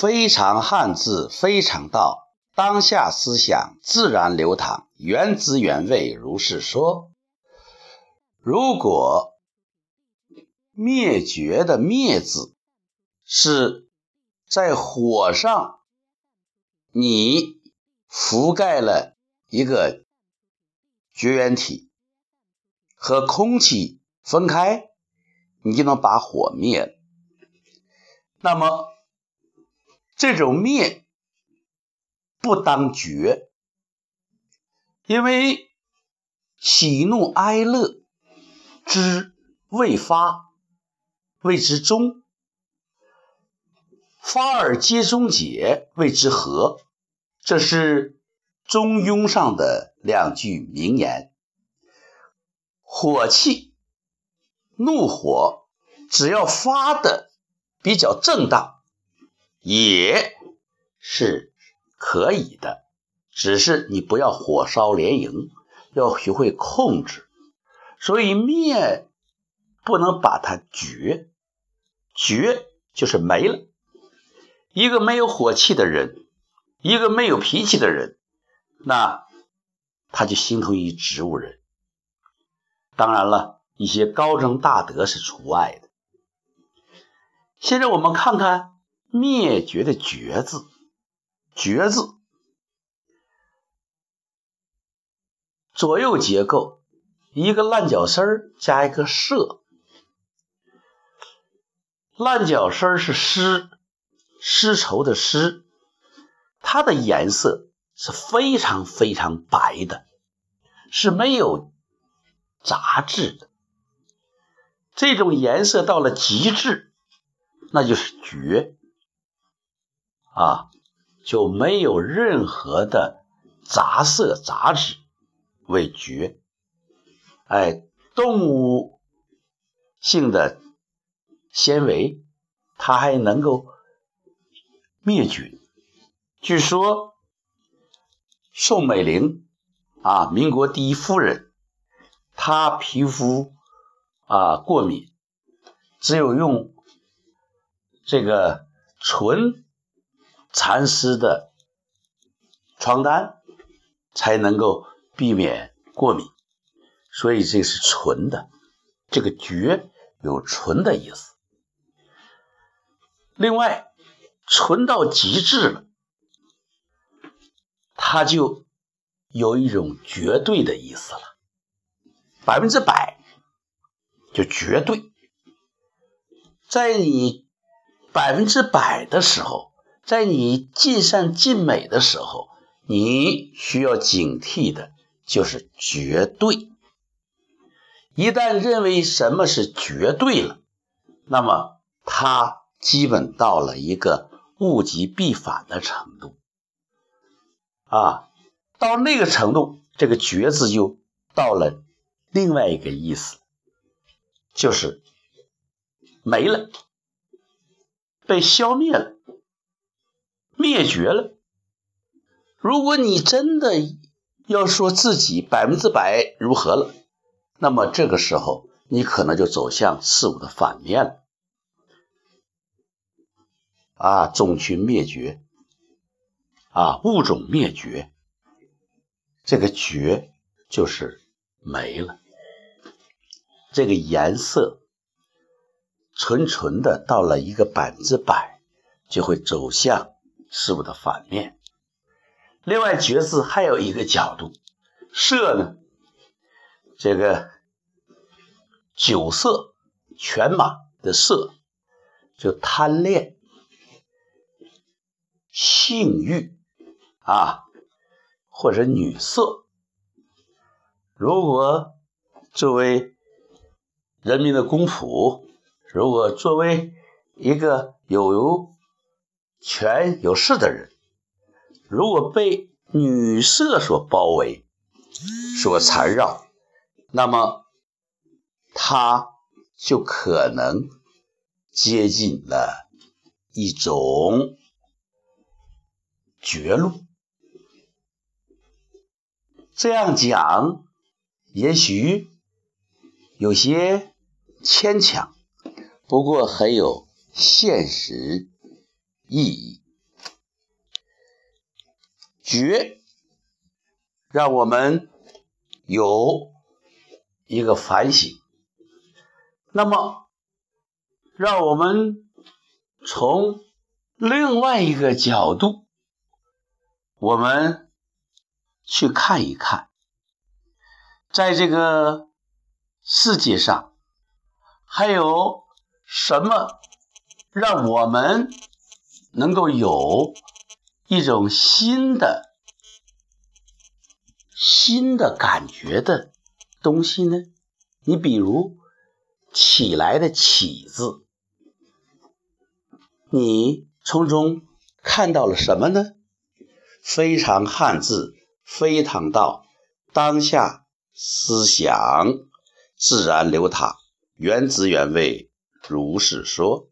非常汉字，非常道，当下思想自然流淌，原汁原味，如是说。如果灭绝的“灭”字是在火上，你覆盖了一个绝缘体，和空气分开，你就能把火灭了。那么。这种灭不当绝，因为喜怒哀乐之未发，谓之中；发而皆中结，谓之和。这是《中庸》上的两句名言。火气、怒火，只要发的比较正当。也是可以的，只是你不要火烧连营，要学会控制。所以灭不能把它绝，绝就是没了。一个没有火气的人，一个没有脾气的人，那他就形同于植物人。当然了，一些高僧大德是除外的。现在我们看看。灭绝的“绝”字，“绝”字左右结构，一个烂脚丝儿加一个舍。烂脚丝儿是丝，丝绸的丝，它的颜色是非常非常白的，是没有杂质的。这种颜色到了极致，那就是绝。啊，就没有任何的杂色杂质为绝。哎，动物性的纤维，它还能够灭菌。据说宋美龄啊，民国第一夫人，她皮肤啊过敏，只有用这个纯。蚕丝的床单才能够避免过敏，所以这是纯的。这个“绝”有纯的意思。另外，纯到极致了，它就有一种绝对的意思了。百分之百就绝对，在你百分之百的时候。在你尽善尽美的时候，你需要警惕的就是绝对。一旦认为什么是绝对了，那么它基本到了一个物极必反的程度。啊，到那个程度，这个“绝”字就到了另外一个意思，就是没了，被消灭了。灭绝了。如果你真的要说自己百分之百如何了，那么这个时候你可能就走向事物的反面了。啊，种群灭绝，啊，物种灭绝，这个绝就是没了。这个颜色纯纯的到了一个百分之百，就会走向。事物的反面。另外，“绝”字还有一个角度，“色”呢，这个酒色、犬马的色，就贪恋、性欲啊，或者女色。如果作为人民的公仆，如果作为一个有权有势的人，如果被女色所包围、所缠绕，那么他就可能接近了一种绝路。这样讲，也许有些牵强，不过很有现实。意义。觉，让我们有一个反省。那么，让我们从另外一个角度，我们去看一看，在这个世界上还有什么让我们能够有一种新的、新的感觉的东西呢？你比如。起来的“起”字，你从中看到了什么呢？非常汉字，非常道，当下思想自然流淌，原汁原味，如是说。